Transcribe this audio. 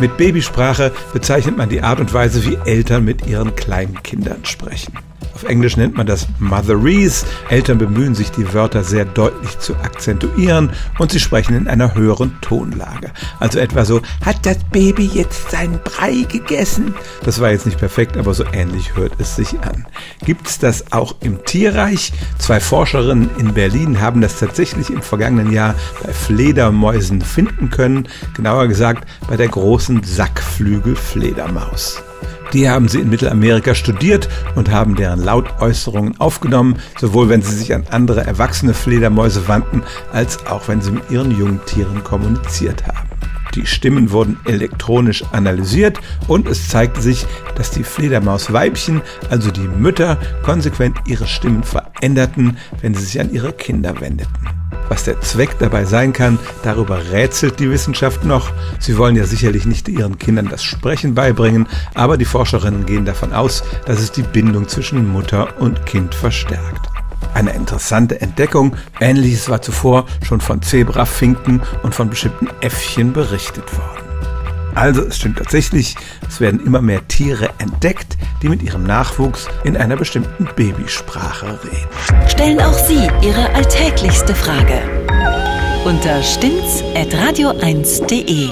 Mit Babysprache bezeichnet man die Art und Weise, wie Eltern mit ihren kleinen Kindern sprechen. Auf Englisch nennt man das Motherese. Eltern bemühen sich, die Wörter sehr deutlich zu akzentuieren und sie sprechen in einer höheren Tonlage. Also etwa so, hat das Baby jetzt seinen Brei gegessen? Das war jetzt nicht perfekt, aber so ähnlich hört es sich an. Gibt es das auch im Tierreich? Zwei Forscherinnen in Berlin haben das tatsächlich im vergangenen Jahr bei Fledermäusen finden können. Genauer gesagt bei der großen Sackflügelfledermaus. Die haben sie in Mittelamerika studiert und haben deren Lautäußerungen aufgenommen, sowohl wenn sie sich an andere erwachsene Fledermäuse wandten, als auch wenn sie mit ihren Jungtieren kommuniziert haben. Die Stimmen wurden elektronisch analysiert und es zeigte sich, dass die Fledermausweibchen, also die Mütter, konsequent ihre Stimmen veränderten, wenn sie sich an ihre Kinder wendeten. Was der Zweck dabei sein kann, darüber rätselt die Wissenschaft noch. Sie wollen ja sicherlich nicht ihren Kindern das Sprechen beibringen, aber die Forscherinnen gehen davon aus, dass es die Bindung zwischen Mutter und Kind verstärkt. Eine interessante Entdeckung. Ähnliches war zuvor schon von Zebrafinken und von bestimmten Äffchen berichtet worden. Also es stimmt tatsächlich, es werden immer mehr Tiere entdeckt, die mit ihrem Nachwuchs in einer bestimmten Babysprache reden. Stellen auch Sie Ihre alltäglichste Frage unter stimmtz.radio1.de.